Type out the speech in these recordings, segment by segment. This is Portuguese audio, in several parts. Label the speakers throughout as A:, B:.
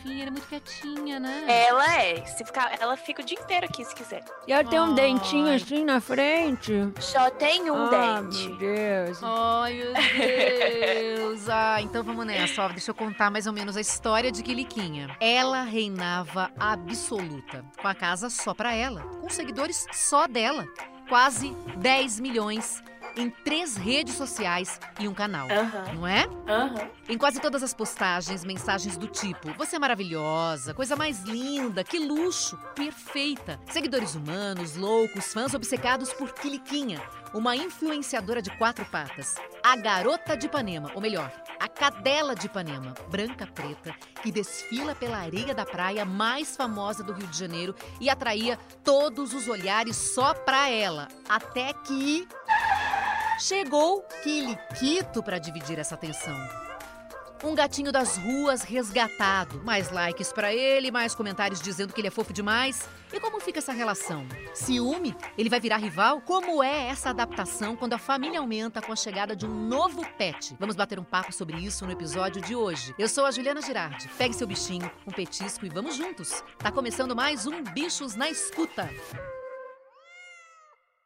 A: Fofinha, ela é muito quietinha, né?
B: Ela é. Se ficar, ela fica o dia inteiro aqui, se quiser.
C: E ela tem um
A: Ai.
C: dentinho assim na frente.
B: Só tem um
C: ah,
B: dente.
C: meu Deus.
A: Ai, meu Deus! Ah, então vamos nessa, ó. Deixa eu contar mais ou menos a história de Quiliquinha. Ela reinava absoluta, com a casa só pra ela, com seguidores só dela. Quase 10 milhões em três redes sociais e um canal.
B: Aham,
A: Não é?
B: aham.
A: Em quase todas as postagens, mensagens do tipo: Você é maravilhosa, coisa mais linda, que luxo, perfeita. Seguidores humanos, loucos, fãs obcecados por Quiliquinha, uma influenciadora de quatro patas. A garota de Ipanema, ou melhor, a cadela de Ipanema, branca preta, que desfila pela areia da praia mais famosa do Rio de Janeiro e atraía todos os olhares só pra ela. Até que. Chegou Quiliquito para dividir essa atenção. Um gatinho das ruas resgatado. Mais likes pra ele, mais comentários dizendo que ele é fofo demais. E como fica essa relação? Ciúme? Ele vai virar rival? Como é essa adaptação quando a família aumenta com a chegada de um novo pet? Vamos bater um papo sobre isso no episódio de hoje. Eu sou a Juliana Girardi. Pegue seu bichinho, um petisco e vamos juntos. Tá começando mais um Bichos na Escuta.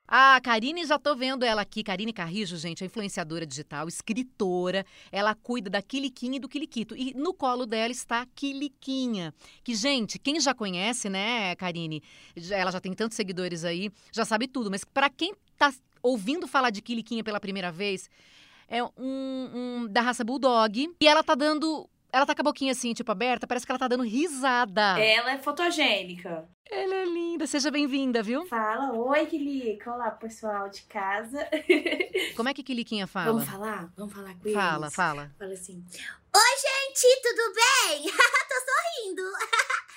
A: A Karine, já tô vendo ela aqui. Karine Carrijo, gente, é influenciadora digital, escritora. Ela cuida da Quiliquinha e do Quiliquito. E no colo dela está a Quiliquinha. Que, gente, quem já conhece, né, Karine? Ela já tem tantos seguidores aí, já sabe tudo. Mas para quem tá ouvindo falar de Quiliquinha pela primeira vez, é um, um da raça Bulldog. E ela tá dando. Ela tá com a boquinha assim, tipo, aberta, parece que ela tá dando risada.
D: Ela é fotogênica.
A: Ela é linda, seja bem-vinda, viu?
D: Fala, oi, Kilica. Olá, pessoal de casa.
A: Como é que Quiliquinha fala?
D: Vamos falar? Vamos falar com eles?
A: Fala, fala.
D: Fala assim.
E: Gente, tudo bem? Tô sorrindo.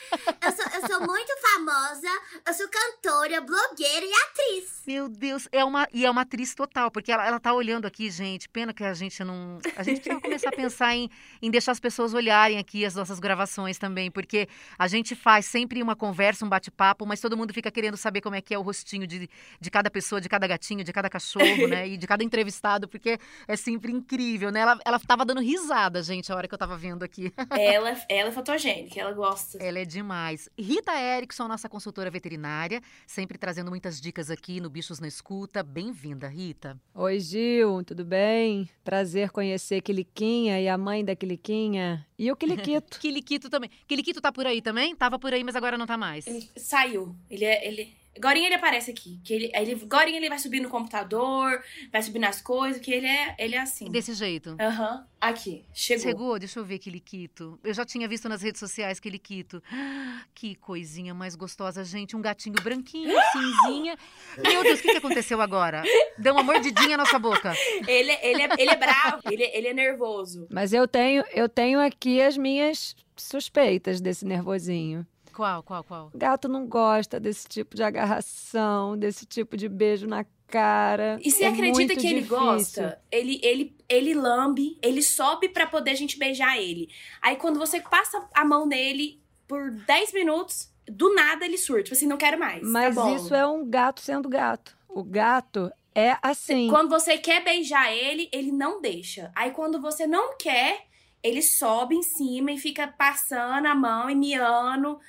E: eu, sou, eu sou muito famosa, eu sou cantora, blogueira e atriz.
A: Meu Deus, é uma, e é uma atriz total, porque ela, ela tá olhando aqui, gente. Pena que a gente não. A gente precisa começar a pensar em, em deixar as pessoas olharem aqui as nossas gravações também, porque a gente faz sempre uma conversa, um bate-papo, mas todo mundo fica querendo saber como é que é o rostinho de, de cada pessoa, de cada gatinho, de cada cachorro, né? E de cada entrevistado, porque é sempre incrível, né? Ela, ela tava dando risada, gente, a hora que eu tava vendo aqui.
D: Ela, ela é fotogênica, ela gosta.
A: Ela é demais. Rita Erickson, nossa consultora veterinária, sempre trazendo muitas dicas aqui no Bichos na Escuta. Bem-vinda, Rita.
C: Oi, Gil, tudo bem? Prazer conhecer Quiliquinha e a mãe da Quiliquinha. E o Quiliquito.
A: Quiliquito também. Quiliquito tá por aí também? Tava por aí, mas agora não tá mais.
D: Ele saiu. Ele é. Ele... Agora ele aparece aqui. Que ele, ele, agora ele vai subir no computador, vai subir nas coisas, que ele é, ele é assim.
A: Desse jeito.
D: Aham. Aqui, chegou.
A: Chegou? Deixa eu ver Quiliquito. Eu já tinha visto nas redes sociais Quiliquito. Que coisinha mais gostosa, gente. Um gatinho branquinho, cinzinha. Meu Deus, o que, que aconteceu agora? Deu uma mordidinha na sua boca.
D: Ele, ele, é, ele é bravo, ele, ele é nervoso.
C: Mas eu tenho, eu tenho aqui as minhas suspeitas desse nervosinho.
A: Qual, qual, qual?
C: O gato não gosta desse tipo de agarração, desse tipo de beijo na cara.
D: E você
C: É
D: acredita que ele
C: difícil.
D: gosta? Ele, ele, ele lambe, ele sobe pra poder a gente beijar ele. Aí quando você passa a mão nele por 10 minutos, do nada ele surta. Tipo assim, não quero mais.
C: Mas
D: tá
C: isso é um gato sendo gato. O gato é assim.
D: Quando você quer beijar ele, ele não deixa. Aí quando você não quer, ele sobe em cima e fica passando a mão e miando.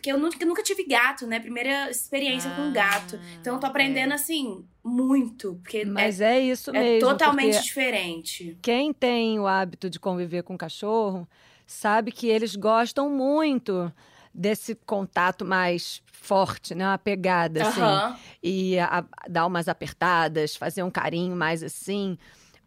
D: Porque eu nunca, nunca tive gato, né? Primeira experiência com gato. Então eu tô aprendendo, assim, muito. Porque
C: Mas
D: é,
C: é, isso
D: é
C: mesmo.
D: totalmente
C: porque
D: diferente.
C: Quem tem o hábito de conviver com cachorro sabe que eles gostam muito desse contato mais forte, né? Uma pegada, assim.
D: Aham.
C: E a- a- dar umas apertadas, fazer um carinho mais assim.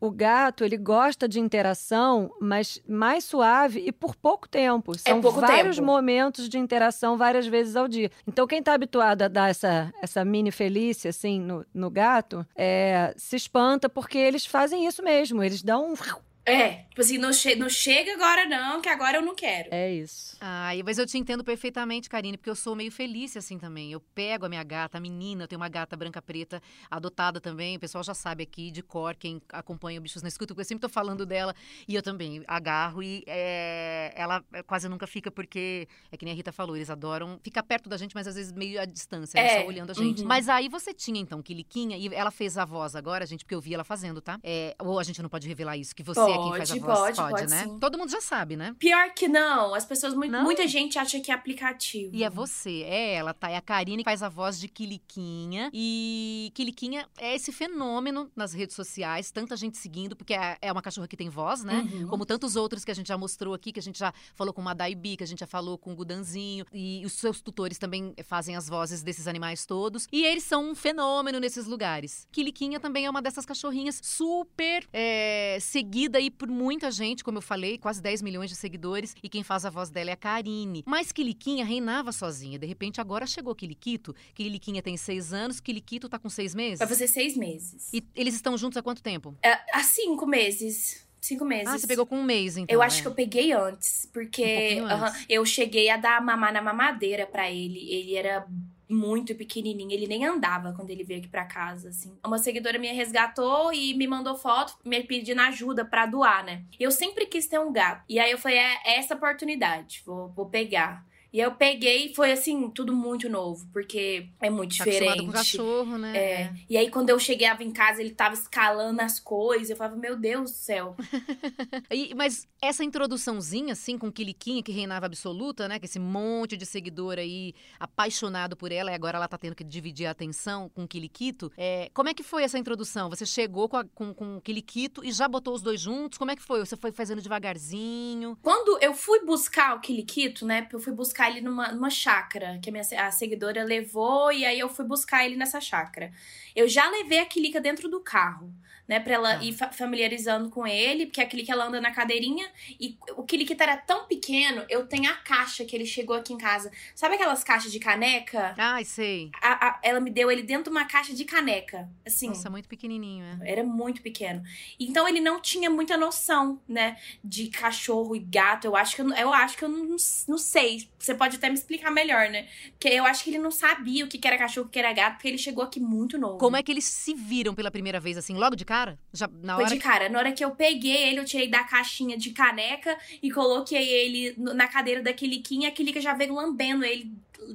C: O gato, ele gosta de interação, mas mais suave e por pouco tempo. São
D: pouco
C: vários
D: tempo.
C: momentos de interação várias vezes ao dia. Então, quem está habituado a dar essa, essa mini felícia, assim, no, no gato, é, se espanta porque eles fazem isso mesmo. Eles dão um
D: É, tipo assim, não, che não chega agora não, que agora eu não quero.
C: É isso.
A: Ai, mas eu te entendo perfeitamente, Karine, porque eu sou meio feliz assim também. Eu pego a minha gata, a menina, eu tenho uma gata branca preta, adotada também. O pessoal já sabe aqui de cor, quem acompanha o Bichos na Escuta, porque eu sempre tô falando dela. E eu também agarro e é, ela quase nunca fica, porque é que nem a Rita falou, eles adoram ficar perto da gente, mas às vezes meio à distância, né,
D: É,
A: só olhando a gente.
D: uhum.
A: Mas aí você tinha então Quiliquinha, e ela fez a voz agora, gente, porque eu vi ela fazendo, tá? É, ou a gente não pode revelar isso, que você é quem faz a
D: Pode,
A: voz.
D: pode, pode
A: né?
D: sim.
A: Todo mundo já sabe, né?
D: Pior que não, as pessoas,
A: Não?
D: muita gente acha que é aplicativo.
A: E é você, é ela, tá? É a Karine que faz a voz de Quiliquinha. E Quiliquinha é esse fenômeno nas redes sociais, tanta gente seguindo, porque é é uma cachorra que tem voz, né?
D: Uhum.
A: Como tantos outros que a gente já mostrou aqui, que a gente já falou com o Madaibi, que a gente já falou com o Gudanzinho. E os seus tutores também fazem as vozes desses animais todos. E eles são um fenômeno nesses lugares. Quiliquinha também é uma dessas cachorrinhas super é, seguida aí por muita gente, como eu falei, quase 10 milhões de seguidores. E quem faz a voz dela é a Karine. Mas Quiliquinha reinava sozinha. De repente, agora chegou Quiliquito. Quiliquinha tem seis anos, Quiliquito tá com seis meses.
D: Vai fazer seis meses.
A: E eles estão juntos há quanto tempo?
D: É, há cinco meses. Cinco meses.
A: Ah, você pegou com um mês, então.
D: Eu acho
A: é.
D: que eu peguei antes,
A: Um
D: porque aham,
A: antes.
D: eu cheguei a dar mamar na mamadeira pra ele. Ele era muito pequenininho, ele nem andava quando ele veio aqui pra casa, assim. Uma seguidora minha resgatou e me mandou foto, me pedindo ajuda pra doar, né? Eu sempre quis ter um gato. E aí eu falei, é essa oportunidade, vou, vou pegar. E eu peguei e foi assim, tudo muito novo, porque é muito
A: Tá
D: diferente.
A: com cachorro, né?
D: É. E aí, quando eu chegava em casa, ele tava escalando as coisas. Eu falava, meu Deus do céu.
A: E- mas essa introduçãozinha, assim, com Quiliquinha, que reinava absoluta, né? Que esse monte de seguidor aí apaixonado por ela, e agora ela tá tendo que dividir a atenção com o Quiliquito. É, como é que foi essa introdução? Você chegou com, a, com, com o Quiliquito e já botou os dois juntos? Como é que foi? Você foi fazendo devagarzinho?
D: Quando eu fui buscar o Kiliquito, né? Eu fui buscar ele numa, numa chácara, que a minha a seguidora levou, e aí eu fui buscar ele nessa chácara. Eu já levei a Kilica dentro do carro, né? Pra ela
A: Tá.
D: ir fa- familiarizando com ele, porque a Kilica ela anda na cadeirinha, e o Kiliquito era tão pequeno, eu tenho a caixa que ele chegou aqui em casa. Sabe aquelas caixas de caneca?
A: Ai, sei.
D: A- a- ela me deu ele dentro de uma caixa de caneca. Assim.
A: Nossa, muito pequenininho, é.
D: Era muito pequeno. Então ele não tinha muita noção, né? De cachorro e gato. Eu acho que eu, não- eu acho que eu não, não sei. Você pode até me explicar melhor, né? Porque eu acho que ele não sabia o que que era cachorro, o que era gato, porque ele chegou aqui muito novo.
A: Como é que eles se viram pela primeira vez, assim, logo de cara? Já na
D: Foi
A: hora
D: de cara. Na hora que eu peguei ele, eu tirei da caixinha de caneca e coloquei ele na cadeira da Quiliquinha. A Quilica já veio lambendo ele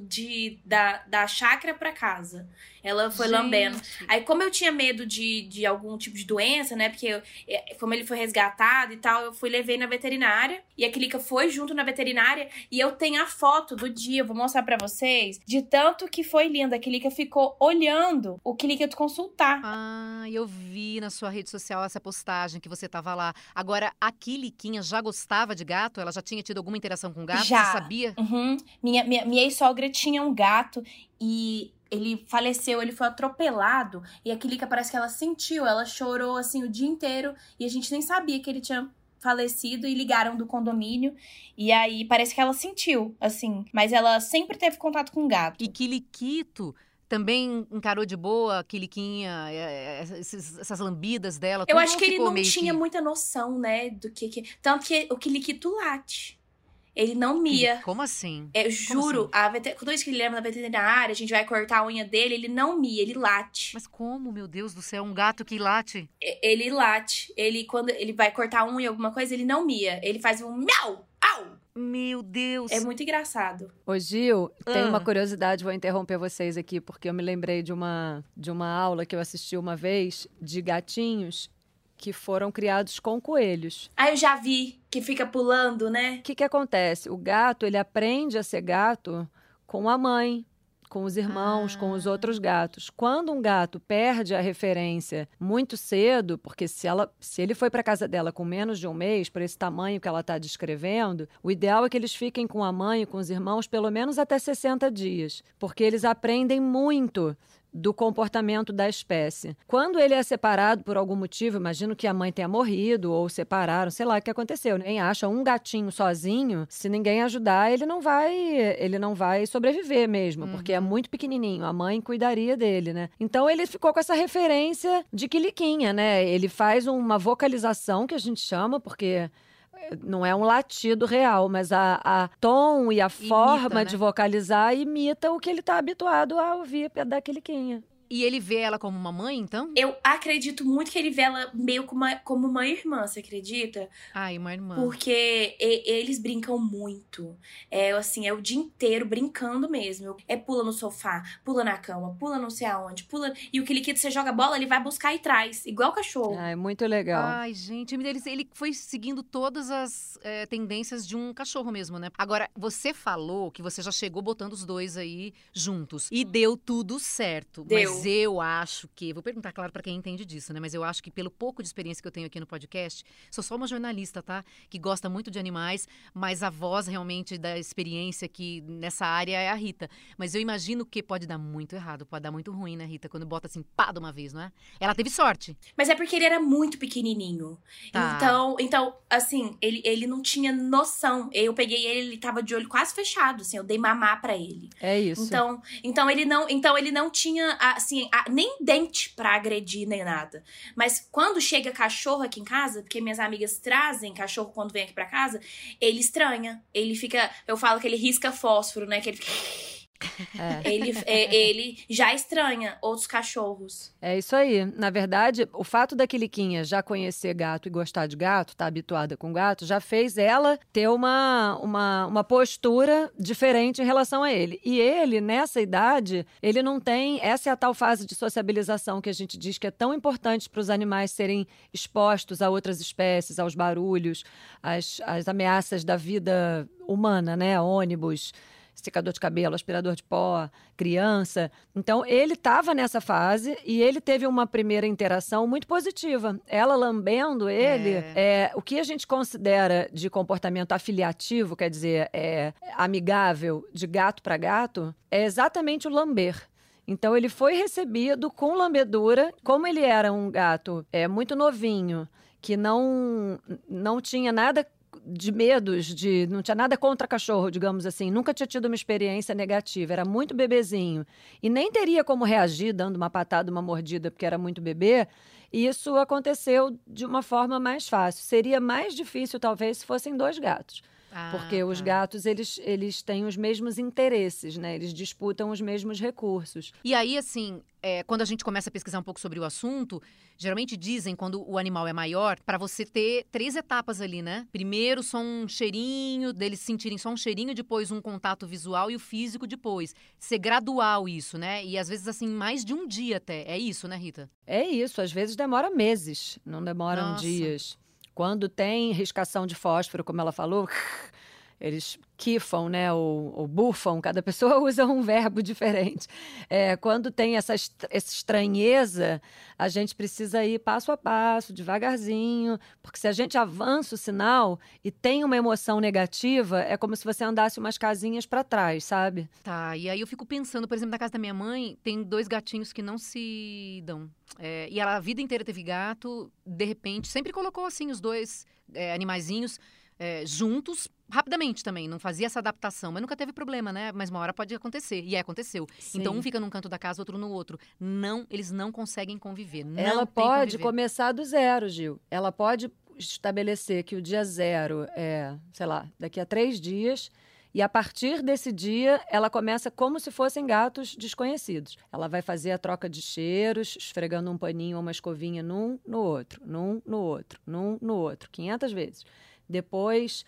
D: de, da, da chácara pra casa. Ela foi
A: Gente.
D: lambendo. Aí, como eu tinha medo de, de algum tipo de doença, né? Porque eu- é, como ele foi resgatado e tal, eu fui levei na veterinária. E a Clica foi junto na veterinária. E eu tenho a foto do dia, eu vou mostrar pra vocês. De tanto que foi linda. A Clica ficou olhando o Clica consultar.
A: Ah, eu vi na sua rede social essa postagem que você tava lá. Agora, a Quiliquinha já gostava de gato? Ela já tinha tido alguma interação com gato?
D: Já.
A: Você sabia?
D: Uhum. Minha, minha, minha ex-sogra tinha um gato e ele faleceu, ele foi atropelado. E a Clica parece que ela sentiu, ela chorou assim o dia inteiro. E a gente nem sabia que ele tinha falecido e ligaram do condomínio. E aí parece que ela sentiu, assim. Mas ela sempre teve contato com gato.
A: E Quiliquito também encarou de boa a Quiliquinha, é, é, essas lambidas dela?
D: Eu acho que ele não tinha
A: que-
D: muita noção, né, do que que... Tanto que o Quiliquito late. Ele não mia.
A: Como assim?
D: Eu juro, a veter... toda vez que ele leva na veterinária, a gente vai cortar a unha dele, ele não mia, ele late.
A: Mas como, meu Deus do céu, um gato que late?
D: Ele late. Ele, quando ele vai cortar a unha, alguma coisa, ele não mia. Ele faz um miau, au.
A: Meu Deus.
D: É muito engraçado.
C: Ô Gil, tem
A: Ah.
C: uma curiosidade, vou interromper vocês aqui, porque eu me lembrei de uma, de uma aula que eu assisti uma vez de gatinhos que foram criados com coelhos.
D: Ah, eu já vi que fica pulando, né?
C: O que, que acontece? O gato, ele aprende a ser gato com a mãe, com os irmãos, com os
A: Ah.
C: outros gatos. Quando um gato perde a referência muito cedo, porque se, ela, se ele foi para casa dela com menos de um mês, por esse tamanho que ela está descrevendo, o ideal é que eles fiquem com a mãe e com os irmãos pelo menos até 60 dias, porque eles aprendem muito do comportamento da espécie. Quando ele é separado por algum motivo, imagino que a mãe tenha morrido ou separaram, sei lá o que aconteceu. Ninguém acha um gatinho sozinho, se ninguém ajudar, ele não vai, ele não vai sobreviver mesmo, uhum. porque é muito pequenininho. A mãe cuidaria dele, né? Então ele ficou com essa referência de quiliquinha, né? Ele faz uma vocalização que a gente chama, porque não é um latido real, mas a, a tom e a imita, forma né? de vocalizar imita o que ele está habituado a ouvir da Quiliquinha.
A: E ele vê ela como uma mãe, então?
D: Eu acredito muito que ele vê ela meio como uma, como uma irmã, você acredita?
A: Ai, uma irmã.
D: Porque e, eles brincam muito. É assim, é o dia inteiro brincando mesmo. É pula no sofá, pula na cama, pula não sei aonde, pula. E o Kiliquito, você joga bola, ele vai buscar e traz, igual o cachorro.
C: Ah, é muito legal.
A: Ai, gente, ele, ele foi seguindo todas as é, tendências de um cachorro mesmo, né? Agora, você falou que você já chegou botando os dois aí juntos. E deu tudo certo.
D: Deu.
A: Mas mas eu acho que, vou perguntar claro para quem entende disso, né? Mas eu acho que pelo pouco de experiência que eu tenho aqui no podcast, sou só uma jornalista, tá? Que gosta muito de animais, mas a voz realmente da experiência aqui nessa área é a Rita. Mas eu imagino que pode dar muito errado, pode dar muito ruim, né, Rita? Quando bota assim, pá, de uma vez, não é? Ela teve sorte.
D: Mas é porque ele era muito pequenininho. Tá. Então, então, assim, ele, ele não tinha noção. Eu peguei ele, ele tava de olho quase fechado, assim, eu dei mamar para ele.
C: É isso.
D: Então, então ele não, então ele não tinha, assim, assim, nem dente para agredir nem nada. Mas quando chega cachorro aqui em casa, porque minhas amigas trazem cachorro quando vem aqui para casa, ele estranha. Ele fica, eu falo que ele risca fósforo, né? Que ele fica é. Ele, é, ele já estranha outros cachorros.
C: É isso aí. Na verdade, o fato da Quiliquinha já conhecer gato e gostar de gato, tá habituada com gato, já fez ela ter uma, uma, uma postura diferente em relação a ele. E ele, nessa idade, ele não tem. Essa é a tal fase de sociabilização que a gente diz que é tão importante para os animais serem expostos a outras espécies, aos barulhos, às, às ameaças da vida humana, né? Ônibus secador de cabelo, aspirador de pó, criança. Então, ele estava nessa fase e ele teve uma primeira interação muito positiva. Ela lambendo ele, é. É, o que a gente considera de comportamento afiliativo, quer dizer, é, amigável de gato para gato, é exatamente o lamber. Então ele foi recebido com lambedura, como ele era um gato é muito novinho, que não não tinha nada de medos, de não tinha nada contra cachorro, digamos assim. Nunca tinha tido uma experiência negativa, era muito bebezinho. E nem teria como reagir dando uma patada, uma mordida, porque era muito bebê. E isso aconteceu de uma forma mais fácil. Seria mais difícil, talvez, se fossem dois gatos. Ah, porque os tá. gatos, eles, eles têm os mesmos interesses, né? Eles disputam os mesmos recursos.
A: E aí, assim, é, quando a gente começa a pesquisar um pouco sobre o assunto, geralmente dizem, quando o animal é maior, para você ter três etapas ali, né? Primeiro, só um cheirinho, deles sentirem só um cheirinho, depois um contato visual e o físico depois. Ser gradual isso, né? E às vezes, assim, mais de um dia até. É isso, né, Rita?
C: É isso. Às vezes demora meses, não demoram Nossa. dias. Quando tem riscação de fósforo, como ela falou, eles kifam, né, ou, ou bufam, cada pessoa usa um verbo diferente. É, quando tem essa, essa estranheza, a gente precisa ir passo a passo, devagarzinho, porque se a gente avança o sinal e tem uma emoção negativa, é como se você andasse umas casinhas para trás, sabe?
A: Tá, e aí eu fico pensando, por exemplo, na casa da minha mãe, tem dois gatinhos que não se dão. É, e ela a vida inteira teve gato, de repente, sempre colocou assim os dois é, animaizinhos é, juntos rapidamente também, não fazia essa adaptação, mas nunca teve problema, né? Mas uma hora pode acontecer, e aconteceu. Sim. Então um fica num canto da casa, outro no outro. Não, eles não conseguem conviver. Não
C: Ela pode começar do zero, Gil. Ela pode estabelecer que o dia zero é, sei lá, daqui a três dias. E a partir desse dia, ela começa como se fossem gatos desconhecidos. Ela vai fazer a troca de cheiros, esfregando um paninho ou uma escovinha num no outro, num no outro, num no outro, 500 vezes. Depois,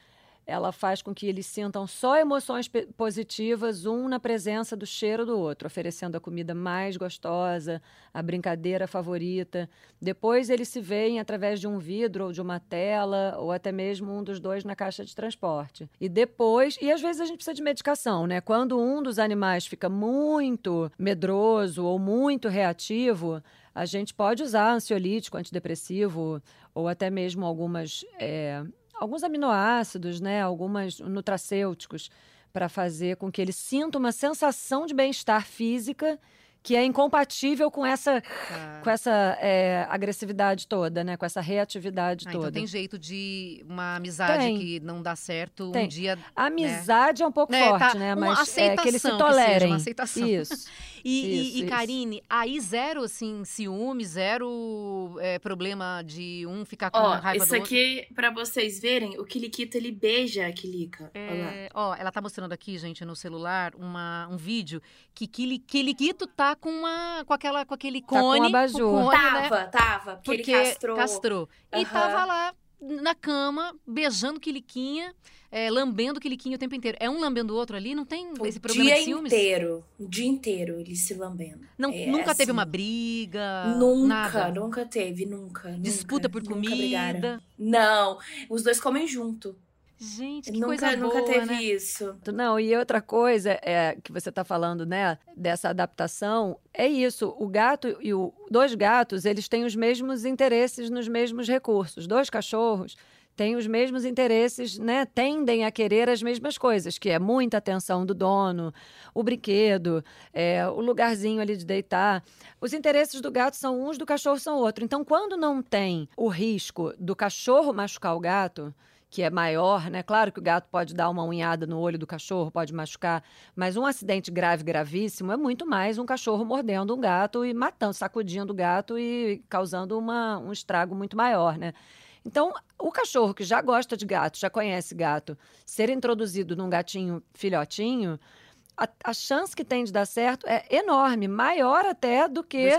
C: ela faz com que eles sintam só emoções positivas, um na presença do cheiro do outro, oferecendo a comida mais gostosa, a brincadeira favorita. Depois eles se veem através de um vidro ou de uma tela, ou até mesmo um dos dois na caixa de transporte. E depois, e às vezes a gente precisa de medicação, né? Quando um dos animais fica muito medroso ou muito reativo, a gente pode usar ansiolítico, antidepressivo, ou até mesmo algumas. É, alguns aminoácidos, né, algumas nutracêuticos para fazer com que ele sinta uma sensação de bem-estar física que é incompatível com essa,
A: Tá.
C: com essa é, agressividade toda, né? Com essa reatividade
A: Ah,
C: toda.
A: então tem jeito de uma amizade
C: Tem.
A: que não dá certo um
C: Tem.
A: dia.
C: A amizade é um pouco
A: Né,
C: forte,
A: tá,
C: né? Mas é que eles se
A: aceitação que seja,
C: tolerem.
A: uma aceitação.
C: Isso.
A: E, e-
C: Isso,
A: e,
C: isso.
A: Karine, aí zero assim, ciúme, zero é, problema de um ficar com
D: Ó,
A: raiva
D: isso
A: do outro.
D: aqui, pra vocês verem, o Kiliquito, ele beija a lá.
A: É, ó, ela tá mostrando aqui, gente, no celular, uma, um vídeo que Kili, Kiliquito tá com uma com aquela com aquele cone,
C: abajur.
A: com cone, né?
D: Tava, tava, porque,
A: Porque
D: ele castrou.
A: castrou. E
D: Aham.
A: tava lá na cama, beijando Kiliquinha, é, lambendo Kiliquinha o tempo inteiro. É um lambendo o outro ali? Não tem
D: O
A: esse problema
D: dia
A: de ciúmes?
D: inteiro, o dia inteiro, ele se lambendo.
A: Não,
D: É,
A: nunca teve
D: assim,
A: uma briga?
D: Nunca,
A: nada?
D: nunca teve, nunca.
A: Disputa
D: nunca,
A: por
D: nunca brigaram.
A: comida?
D: Não, os dois comem junto.
A: Gente, que
D: nunca,
A: coisa
D: nunca
A: boa,
D: teve
A: né?
D: isso.
C: Não, e outra coisa é que você está falando, né, dessa adaptação, é isso. O gato e o dois gatos, eles têm os mesmos interesses nos mesmos recursos. Dois cachorros têm os mesmos interesses, né? Tendem a querer as mesmas coisas, que é muita atenção do dono, o brinquedo, é, o lugarzinho ali de deitar. Os interesses do gato são uns, do cachorro são outro. Então, quando não tem o risco do cachorro machucar o gato, que é maior, né? Claro que o gato pode dar uma unhada no olho do cachorro, pode machucar, mas um acidente grave, gravíssimo, é muito mais um cachorro mordendo um gato e matando, sacudindo o gato e causando uma, um estrago muito maior, né? Então, o cachorro que já gosta de gato, já conhece gato, ser introduzido num gatinho filhotinho, a, a chance que tem de dar certo é enorme, maior até do que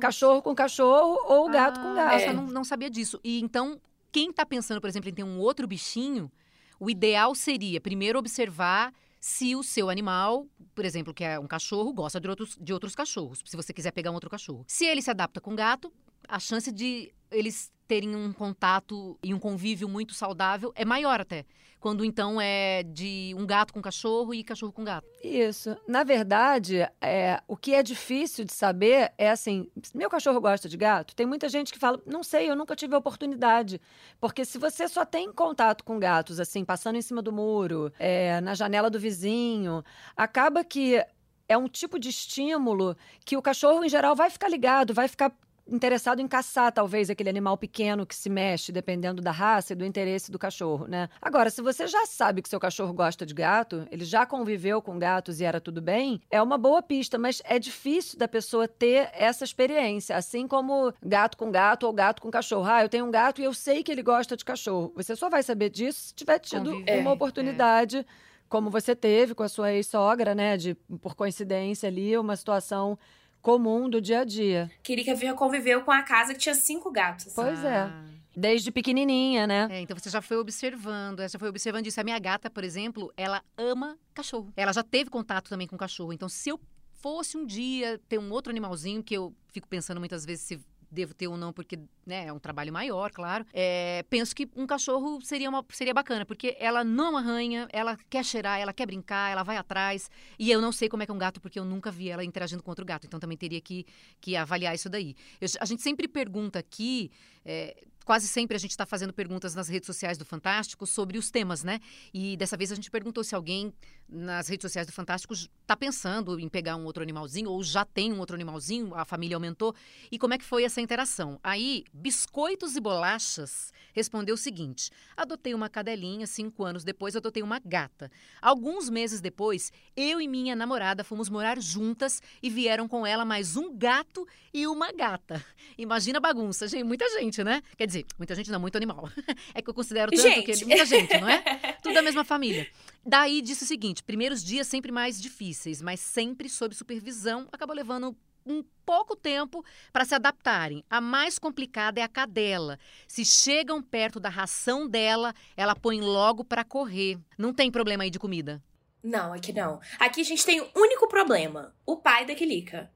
C: cachorro com cachorro ou gato com
A: Ah,
C: gato.
D: É.
A: não, não sabia disso. E então, quem tá pensando, por exemplo, em ter um outro bichinho, o ideal seria primeiro observar se o seu animal, por exemplo, que é um cachorro, gosta de outros, de outros cachorros. Se você quiser pegar um outro cachorro. Se ele se adapta com gato, a chance de eles terem um contato e um convívio muito saudável é maior até. Quando então é de um gato com cachorro e cachorro com gato.
C: Isso. Na verdade, é, o que é difícil de saber é assim: meu cachorro gosta de gato? Tem muita gente que fala, não sei, eu nunca tive a oportunidade. Porque se você só tem contato com gatos, assim, passando em cima do muro, é, na janela do vizinho, acaba que é um tipo de estímulo que o cachorro, em geral, vai ficar ligado, vai ficar interessado em caçar, talvez, aquele animal pequeno que se mexe, dependendo da raça e do interesse do cachorro, né? Agora, se você já sabe que seu cachorro gosta de gato, ele já conviveu com gatos e era tudo bem, é uma boa pista, mas é difícil da pessoa ter essa experiência, assim como gato com gato ou gato com cachorro. Ah, eu tenho um gato e eu sei que ele gosta de cachorro. Você só vai saber disso se tiver tido
A: Conviver,
C: uma
A: é.
C: oportunidade como você teve com a sua ex-sogra, né? De, por coincidência ali, uma situação comum do dia a dia.
D: Kirica veio- conviveu com a casa que tinha cinco gatos.
C: Pois é.
A: Ah.
C: Desde pequenininha, né?
A: É, então você já foi observando, você já foi observando isso. A minha gata, por exemplo, ela ama cachorro. Ela já teve contato também com cachorro. Então, se eu fosse um dia ter um outro animalzinho, que eu fico pensando muitas vezes se devo ter ou não, porque né, é um trabalho maior, claro. é, penso que um cachorro seria, uma, seria bacana, porque ela não arranha, ela quer cheirar, ela quer brincar, ela vai atrás. E eu não sei como é que é um gato, porque eu nunca vi ela interagindo com outro gato. Então também teria que, que avaliar isso daí. Eu- a gente sempre pergunta aqui. é, Quase sempre a gente está fazendo perguntas nas redes sociais do Fantástico sobre os temas, né? E dessa vez a gente perguntou se alguém nas redes sociais do Fantástico está pensando em pegar um outro animalzinho ou já tem um outro animalzinho, a família aumentou. E como é que foi essa interação? Aí, Biscoitos e Bolachas respondeu o seguinte: adotei uma cadelinha, cinco anos depois adotei uma gata. Alguns meses depois, eu e minha namorada fomos morar juntas e vieram com ela mais um gato e uma gata. Imagina a bagunça, gente, muita gente, né? Quer dizer, muita gente não, muito animal. É que eu considero tanto
D: Gente.
A: que muita gente, não é? Tudo da mesma família. Daí disse o seguinte: primeiros dias sempre mais difíceis, mas sempre sob supervisão, acabou levando um pouco tempo para se adaptarem. A mais complicada é a cadela. Se chegam perto da ração dela, ela põe logo para correr. Não tem problema aí de comida.
D: Não, aqui não. Aqui a gente tem um único problema: o pai da Kilica.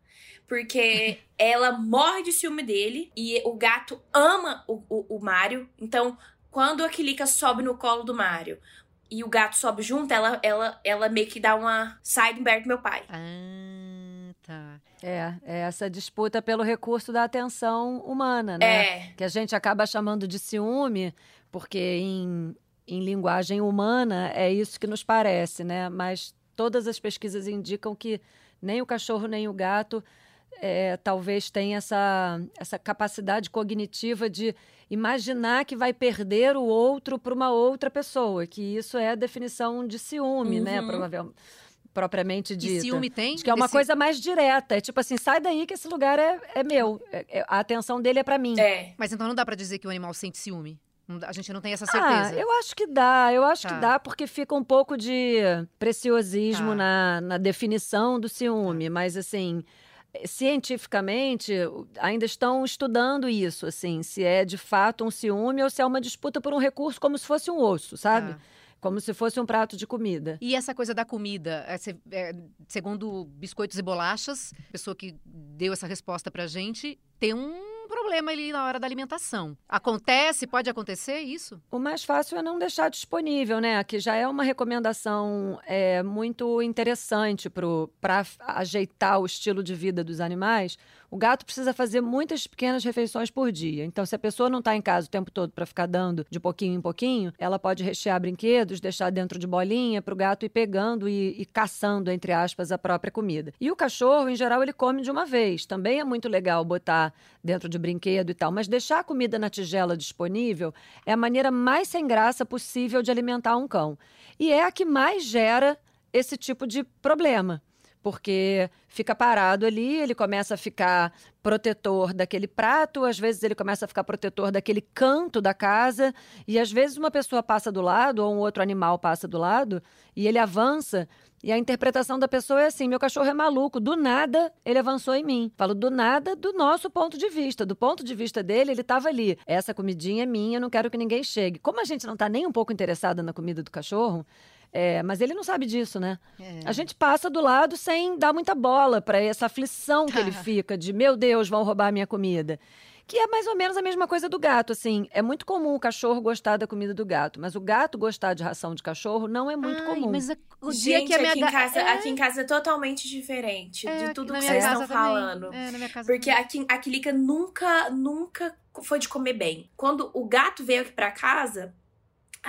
D: Porque ela morre de ciúme dele e o gato ama o, o, o Mário. Então, quando a Kilica sobe no colo do Mário e o gato sobe junto, ela, ela, ela meio que dá uma side perto do meu pai.
A: Ah, tá.
C: É, é essa disputa pelo recurso da atenção humana, né?
D: É.
C: Que a gente acaba chamando de ciúme, porque em, em linguagem humana é isso que nos parece, né? Mas todas as pesquisas indicam que nem o cachorro nem o gato é, talvez tenha essa, essa capacidade cognitiva de imaginar que vai perder o outro para uma outra pessoa, que isso é a definição de ciúme, né?
D: Uhum.
C: Provavelmente. Propriamente
A: Que
C: dita.
A: ciúme tem?
C: De que é uma
A: Desse-
C: coisa mais direta. É tipo assim, sai daí que esse lugar é, é meu. É- é- a atenção dele é para mim.
D: É.
A: Mas então não dá pra dizer que o animal sente ciúme. A gente não tem essa
C: Ah,
A: certeza.
C: eu acho que dá. Eu acho
A: Tá.
C: que dá porque fica um pouco de preciosismo
A: Tá.
C: na, na definição do ciúme. Mas, assim, cientificamente, ainda estão estudando isso, assim, se é de fato um ciúme ou se é uma disputa por um recurso como se fosse um osso, sabe?
A: Tá.
C: Como se fosse um prato de comida.
A: E essa coisa da comida, é, se- é, segundo biscoitos e bolachas, a pessoa que deu essa resposta pra gente tem um problema ali na hora da alimentação. Acontece, pode acontecer isso?
C: O mais fácil é não deixar disponível, né? Que já é uma recomendação é, muito interessante para ajeitar o estilo de vida dos animais. O gato precisa fazer muitas pequenas refeições por dia. Então, se a pessoa não está em casa o tempo todo para ficar dando de pouquinho em pouquinho, ela pode rechear brinquedos, deixar dentro de bolinha para o gato ir pegando e, e caçando, entre aspas, a própria comida. E o cachorro, em geral, ele come de uma vez. Também é muito legal botar dentro de brinquedo e tal, mas deixar a comida na tigela disponível é a maneira mais sem graça possível de alimentar um cão. E é a que mais gera esse tipo de problema. Porque fica parado ali, ele começa a ficar protetor daquele prato, às vezes ele começa a ficar protetor daquele canto da casa, e às vezes uma pessoa passa do lado, ou um outro animal passa do lado, e ele avança. E a interpretação da pessoa é assim: meu cachorro é maluco, do nada ele avançou em mim. Falo do nada do nosso ponto de vista. Do ponto de vista dele, ele estava ali. Essa comidinha é minha, não quero que ninguém chegue. Como a gente não está nem um pouco interessada na comida do cachorro, é, mas ele não sabe disso, né?
A: É.
C: A gente passa do lado sem dar muita bola para essa aflição que ele fica de meu Deus, vão roubar a minha comida. Que é mais ou menos a mesma coisa do gato, assim. É muito comum o cachorro gostar da comida do gato, mas o gato gostar de ração de cachorro não é muito
A: Ai,
C: comum.
A: Mas a- o dia
D: Gente,
A: que a minha
D: aqui,
A: ga-
D: em casa,
A: é,
D: aqui em casa é totalmente diferente
A: é,
D: de tudo que vocês estão
A: também.
D: falando.
A: É, na minha casa
D: Porque
A: também.
D: a Kilica nunca, nunca foi de comer bem. Quando o gato veio aqui pra casa,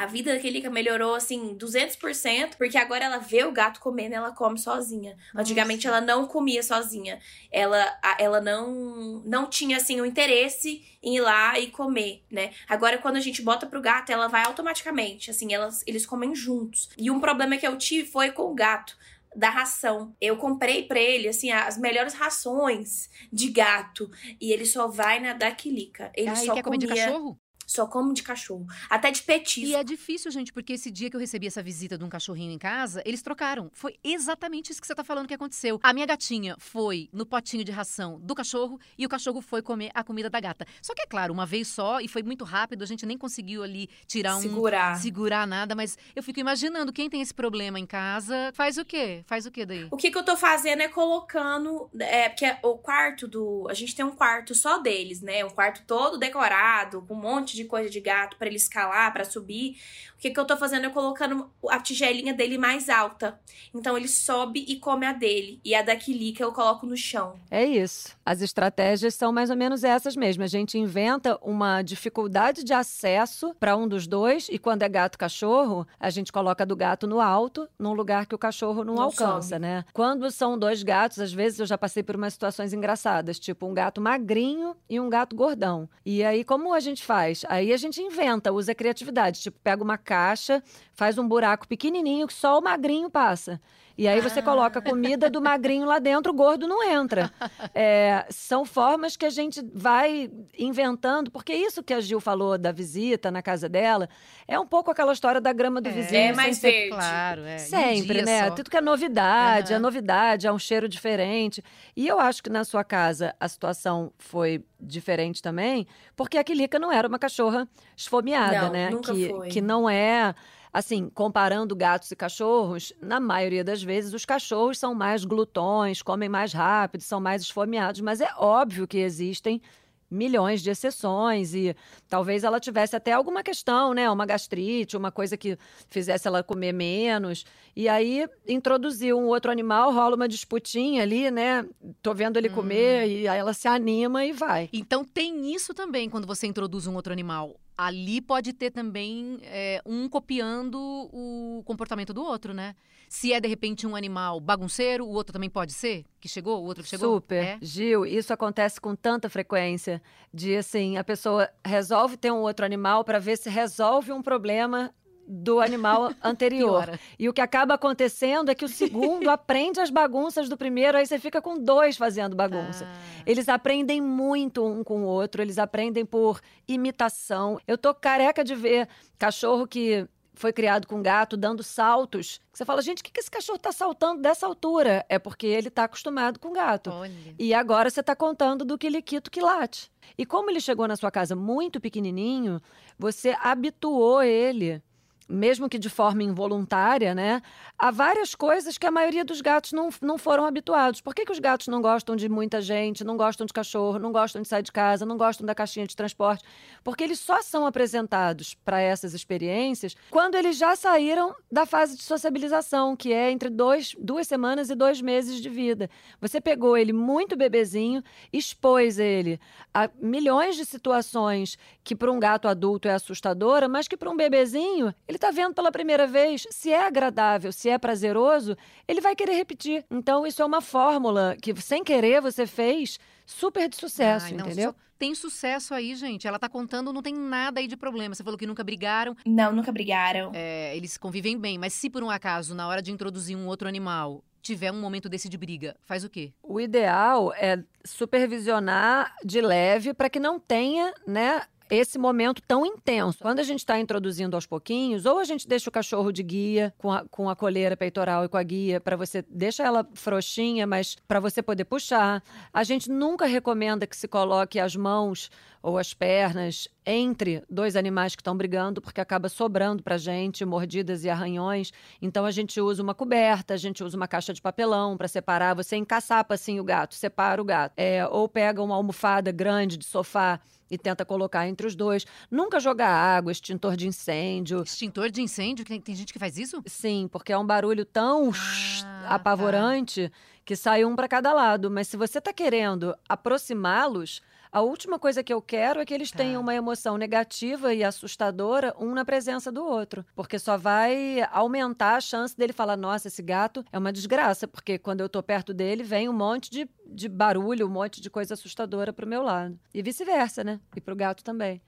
D: a vida da Kilica melhorou, assim, 200%, porque agora ela vê o gato comendo ela come sozinha. Antigamente ela não comia sozinha. Ela, ela não, não tinha, assim, o interesse em ir lá e comer, né? Agora, quando a gente bota pro gato, ela vai automaticamente, assim, elas, eles comem juntos. E um problema que eu tive foi com o gato da ração. Eu comprei pra ele, assim, as melhores rações de gato. E ele só vai na da Quilica. Ele
A: Ah,
D: só
A: quer comer de
D: comia-
A: cachorro?
D: Só come de cachorro. Até de petisco.
A: E é difícil, gente, porque esse dia que eu recebi essa visita de um cachorrinho em casa, eles trocaram. Foi exatamente isso que você tá falando que aconteceu. A minha gatinha foi no potinho de ração do cachorro e o cachorro foi comer a comida da gata. Só que é claro, uma vez só e foi muito rápido, a gente nem conseguiu ali tirar um
D: Segurar.
A: segurar nada, mas eu fico imaginando quem tem esse problema em casa, faz o quê? Faz o quê daí?
D: O que, que eu tô fazendo é colocando. É, porque o quarto do. A gente tem um quarto só deles, né? Um quarto todo decorado, com um monte de coisa de gato pra ele escalar, pra subir. O que, que eu tô fazendo é colocando a tigelinha dele mais alta. Então ele sobe e come a dele. E a da Quilica eu coloco no chão.
C: É isso. As estratégias são mais ou menos essas mesmo. A gente inventa uma dificuldade de acesso para um dos dois, e quando é gato cachorro, a gente coloca do gato no alto, num lugar que o cachorro não,
D: Não
C: alcança,
D: sobe.
C: né? Quando são dois gatos, às vezes eu já passei por umas situações engraçadas, tipo um gato magrinho e um gato gordão. E aí, como a gente faz? Aí a gente inventa, usa criatividade. Tipo, pega uma caixa, faz um buraco pequenininho que só o magrinho passa. E aí você
D: Ah.
C: coloca a comida do magrinho lá dentro, o gordo não entra. É, são formas que a gente vai inventando, porque isso que a Gil falou da visita na casa dela é um pouco aquela história da grama do
A: É.
C: vizinho.
D: É
C: sem
D: mais
C: ser-
D: verde.
A: Claro, é. em um
C: Sempre,
A: dia
C: né?
A: só.
C: Tudo que é novidade, é
A: Aham.
C: novidade, é um cheiro diferente. E eu acho que na sua casa a situação foi diferente também, porque a Quilica não era uma cachorra esfomeada,
D: Não,
C: né?
D: nunca
C: que,
D: foi.
C: que não é. Assim, comparando gatos e cachorros, na maioria das vezes os cachorros são mais glutões, comem mais rápido, são mais esfomeados, mas é óbvio que existem milhões de exceções e talvez ela tivesse até alguma questão, né? Uma gastrite, uma coisa que fizesse ela comer menos. E aí introduziu um outro animal, rola uma disputinha ali, né? Tô vendo ele comer e aí ela se anima e vai.
A: Então tem isso também quando você introduz um outro animal. Ali pode ter também é, um copiando o comportamento do outro, né? Se é, de repente, um animal bagunceiro, o outro também pode ser? Que chegou, o outro que chegou?
C: Super.
A: É?
C: Gil, isso acontece com tanta frequência. De assim, a pessoa resolve ter um outro animal para ver se resolve um problema do animal anterior.
A: Piora.
C: E o que acaba acontecendo é que o segundo aprende as bagunças do primeiro, aí você fica com dois fazendo bagunça.
A: Ah.
C: Eles aprendem muito um com o outro, eles aprendem por imitação. Eu tô careca de ver cachorro que foi criado com gato dando saltos. Você fala, gente, o que que esse cachorro tá saltando dessa altura? É porque ele tá acostumado com gato.
A: Olha.
C: E agora você está contando do quiliquito que late. E como ele chegou na sua casa muito pequenininho, você habituou ele, mesmo que de forma involuntária, né, a várias coisas que a maioria dos gatos não, não foram habituados. Por que, que os gatos não gostam de muita gente, não gostam de cachorro, não gostam de sair de casa, não gostam da caixinha de transporte? Porque eles só são apresentados para essas experiências quando eles já saíram da fase de sociabilização, que é entre dois, duas semanas e dois meses de vida. Você pegou ele muito bebezinho, expôs ele a milhões de situações que para um gato adulto é assustadora, mas que para um bebezinho, ele está vendo pela primeira vez. Se é agradável, se é prazeroso, ele vai querer repetir. Então, isso é uma fórmula que, sem querer, você fez super de sucesso,
A: Ai, não,
C: entendeu?
A: tem sucesso aí, gente. Ela tá contando, não tem nada aí de problema. Você falou que nunca brigaram,
D: Não, nunca brigaram.
A: é, eles convivem bem. Mas se por um acaso, na hora de introduzir um outro animal, tiver um momento desse de briga, faz o quê?
C: O ideal é supervisionar de leve para que não tenha, né? Esse momento tão intenso. Quando a gente está introduzindo aos pouquinhos, ou a gente deixa o cachorro de guia com a, com a coleira peitoral e com a guia para você deixa ela frouxinha, mas para você poder puxar. A gente nunca recomenda que se coloque as mãos ou as pernas entre dois animais que estão brigando, porque acaba sobrando para gente mordidas e arranhões. Então a gente usa uma coberta, a gente usa uma caixa de papelão para separar. Você encaçapa assim o gato, separa o gato. É, ou pega uma almofada grande de sofá e tenta colocar entre os dois. Nunca jogar água, extintor de incêndio.
A: Extintor de incêndio? Que Tem, tem gente que faz isso?
C: Sim, porque é um barulho tão
A: Ah, tá.
C: apavorante que sai um para cada lado. Mas se você está querendo aproximá-los, a última coisa que eu quero é que eles
A: Tá.
C: tenham uma emoção negativa e assustadora um na presença do outro. Porque só vai aumentar a chance dele falar: nossa, esse gato é uma desgraça. Porque quando eu tô perto dele, vem um monte de, de barulho, um monte de coisa assustadora pro meu lado. E vice-versa, né? E pro gato também.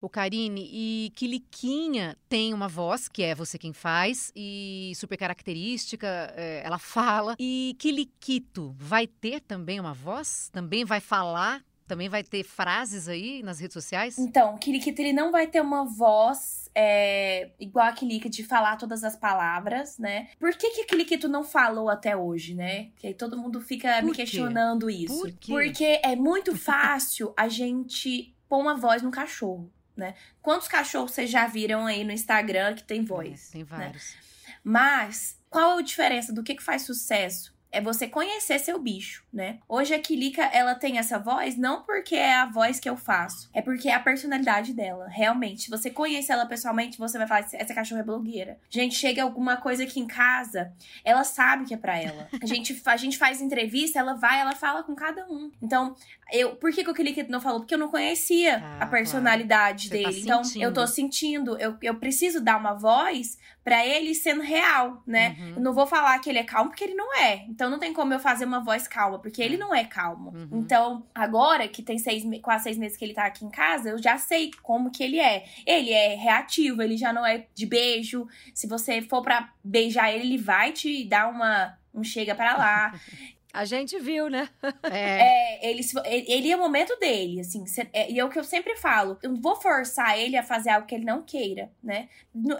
A: O Karine, e Quiliquinha tem uma voz, que é você quem faz, e super característica, é, ela fala. E Quiliquito vai ter também uma voz? Também vai falar? Também vai ter frases aí nas redes sociais?
D: Então, o Kirikito, ele não vai ter uma voz é, igual a Kirikito de falar todas as palavras, né? Por que que a Kirikito não falou até hoje, né? Que aí todo mundo fica
A: Por
D: me
A: quê?
D: questionando isso.
A: Por quê?
D: Porque é muito fácil a gente pôr uma voz no cachorro, né? Quantos cachorros vocês já viram aí no Instagram que tem voz?
A: É, tem vários.
D: Mas qual a diferença do que, que faz sucesso? É você conhecer seu bicho, né? Hoje a Kilika, ela tem essa voz não porque é a voz que eu faço, é porque é a personalidade dela. Realmente, se você conhece ela pessoalmente, você vai falar: essa cachorra é blogueira. Gente, chega alguma coisa aqui em casa, ela sabe que é pra ela. A gente, a gente faz entrevista, ela vai, ela fala com cada um. Então, eu, por que, que o Kilika não falou? Porque eu não conhecia
A: Ah,
D: a personalidade
A: Você tá
D: dele. então, eu tô sentindo, eu, eu preciso dar uma voz pra ele sendo real, né?
A: Uhum.
D: Eu não vou falar que ele é calmo porque ele não é. Então não tem como eu fazer uma voz calma, porque ele não é calmo.
A: Uhum.
D: Então, agora que tem seis, quase seis meses que ele tá aqui em casa, eu já sei como que ele é. Ele é reativo, ele já não é de beijo. Se você for pra beijar ele, ele vai te dar uma. Um chega pra lá.
C: A gente viu, né?
A: É,
D: É, ele, ele é o momento dele, assim. é- E é o que eu sempre falo. Eu não vou forçar ele a fazer algo que ele não queira, né?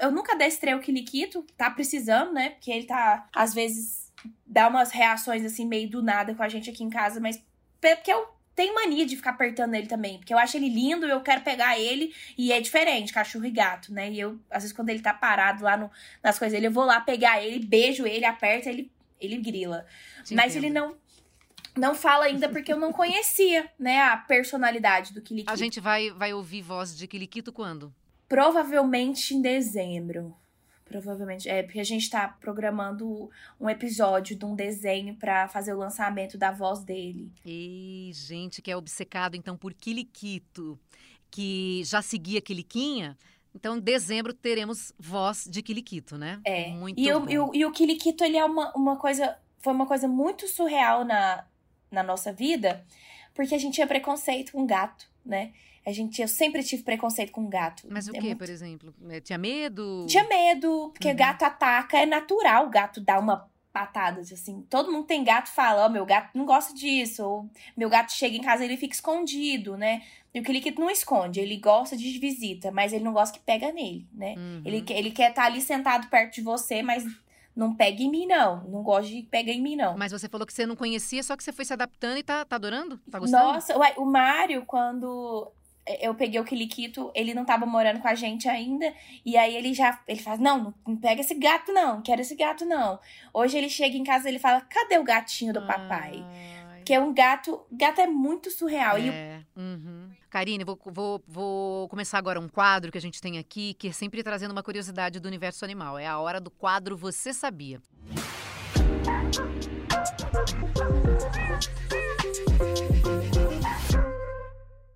D: Eu nunca destrei o Kiliquito, tá precisando, né? Porque ele tá, às vezes, dá umas reações, assim, meio do nada com a gente aqui em casa, mas porque eu tenho mania de ficar apertando ele também. Porque eu acho ele lindo, eu quero pegar ele e é diferente, cachorro e gato, né? E eu, às vezes, quando ele tá parado lá no- nas coisas dele, eu vou lá pegar ele, beijo ele, aperto ele, ele grila.
A: te
D: Mas
A: entendo.
D: ele não não fala ainda porque eu não conhecia, né, a personalidade do Kilikito.
A: A gente vai, vai ouvir voz de Quiliquito quando?
D: Provavelmente em dezembro. Provavelmente. É, porque a gente tá programando um episódio de um desenho pra fazer o lançamento da voz dele.
A: E gente que é obcecado então por Quiliquito, que já seguia Quiliquinha, então em dezembro teremos voz de Quiliquito, né?
D: É.
A: Muito
D: E, o, e, o, e o Kiliquito, ele é uma, uma coisa. Foi uma coisa muito surreal na, na nossa vida, porque a gente tinha preconceito com gato, né? A gente, eu sempre tive preconceito com gato.
A: Mas o
D: É
A: que,
D: muito-
A: por exemplo? É, Tinha medo?
D: Tinha medo, porque
A: Uhum.
D: gato ataca, é natural o gato dar uma patada, assim. Todo mundo tem gato e fala, ó, meu gato não gosta disso, ou meu gato chega em casa e ele fica escondido, né? E o Kiliquito não esconde, ele gosta de visita, mas ele não gosta que pega nele, né?
A: Uhum.
D: Ele, ele quer estar ali sentado perto de você, mas não pega em mim, não. Não gosta de pegar em mim, não.
A: Mas você falou que você não conhecia, só que você foi se adaptando e tá, tá adorando? Tá gostando?
D: Nossa, o Mário, quando eu peguei o Kiliquito, ele não tava morando com a gente ainda. E aí ele já. Ele fala: não, não, pega esse gato, não. Quero esse gato, não. Hoje ele chega em casa e ele fala: cadê o gatinho do papai?
A: Ai,
D: Que é um gato. Gato é muito surreal. E
A: É. Uhum. Karine, vou, vou, vou começar agora um quadro que a gente tem aqui, que é sempre trazendo uma curiosidade do universo animal. É a hora do quadro Você Sabia.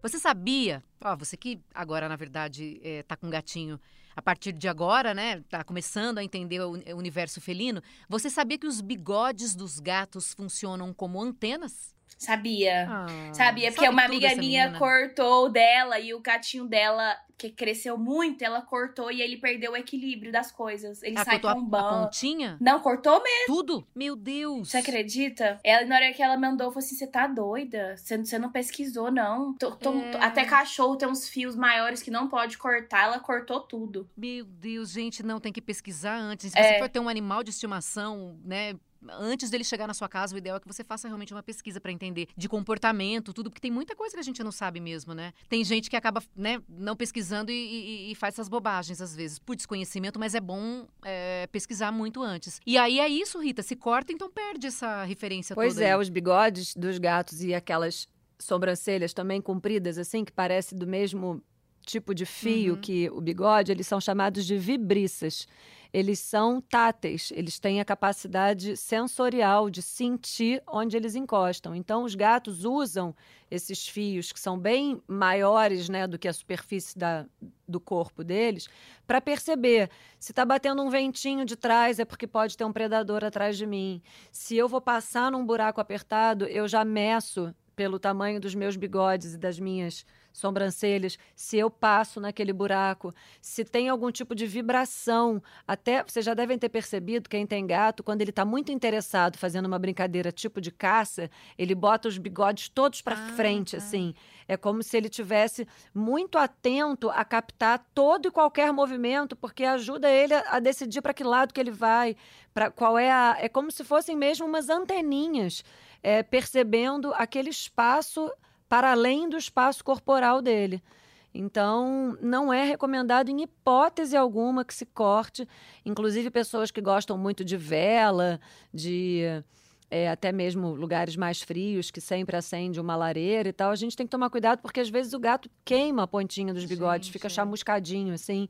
A: Você sabia, ó, você que agora, na verdade, é, tá com um gatinho a partir de agora, né? Tá começando a entender o universo felino. Você sabia que os bigodes dos gatos funcionam como antenas?
D: Sabia.
A: Ah,
D: Sabia, porque uma amiga minha
A: menina.
D: cortou dela e o gatinho dela, que cresceu muito, ela cortou e ele perdeu o equilíbrio das coisas. Ele
A: Ela
D: sai
A: cortou a- a,
D: tombando.
A: pontinha?
D: Não, cortou mesmo.
A: Tudo? Meu Deus!
D: Você acredita? Ela, na hora que ela mandou, falou assim: você tá doida? Você, não pesquisou, não. Tô- tô-
A: É.
D: tô- Até cachorro tem uns fios maiores que não pode cortar. Ela cortou tudo.
A: Meu Deus, gente, não, tem que pesquisar antes. Se
D: É.
A: você for ter um animal de estimação, né? Antes dele chegar na sua casa, o ideal é que você faça realmente uma pesquisa pra entender de comportamento, tudo, porque tem muita coisa que a gente não sabe mesmo, né? Tem gente que acaba, né, não pesquisando e, e- e faz essas bobagens às vezes, por desconhecimento, mas é bom é, pesquisar muito antes. E aí é isso, Rita, se corta, então perde essa referência
C: Pois
A: toda.
C: é,
A: aí.
C: os bigodes dos gatos e aquelas sobrancelhas também compridas, assim, que parece do mesmo tipo de fio
A: Uhum.
C: que o bigode, eles são chamados de vibriças. Eles são táteis, eles têm a capacidade sensorial de sentir onde eles encostam. Então, os gatos usam esses fios que são bem maiores né, do que a superfície da, do corpo deles para perceber se está batendo um ventinho de trás é porque pode ter um predador atrás de mim. Se eu vou passar num buraco apertado, eu já meço pelo tamanho dos meus bigodes e das minhas sobrancelhas, se eu passo naquele buraco, se tem algum tipo de vibração. Até vocês já devem ter percebido, quem tem gato, quando ele está muito interessado fazendo uma brincadeira tipo de caça, ele bota os bigodes todos para
A: Ah,
C: frente,
A: tá.
C: assim. É como se ele tivesse muito atento a captar todo e qualquer movimento, porque ajuda ele a, a decidir para que lado que ele vai, para qual é a. É como se fossem mesmo umas anteninhas, é, percebendo aquele espaço para além do espaço corporal dele. Então, não é recomendado em hipótese alguma que se corte. Inclusive, pessoas que gostam muito de vela, de é, até mesmo lugares mais frios, que sempre acende uma lareira e tal, a gente tem que tomar cuidado, porque às vezes o gato queima a pontinha dos bigodes,
A: Gente,
C: fica chamuscadinho, assim.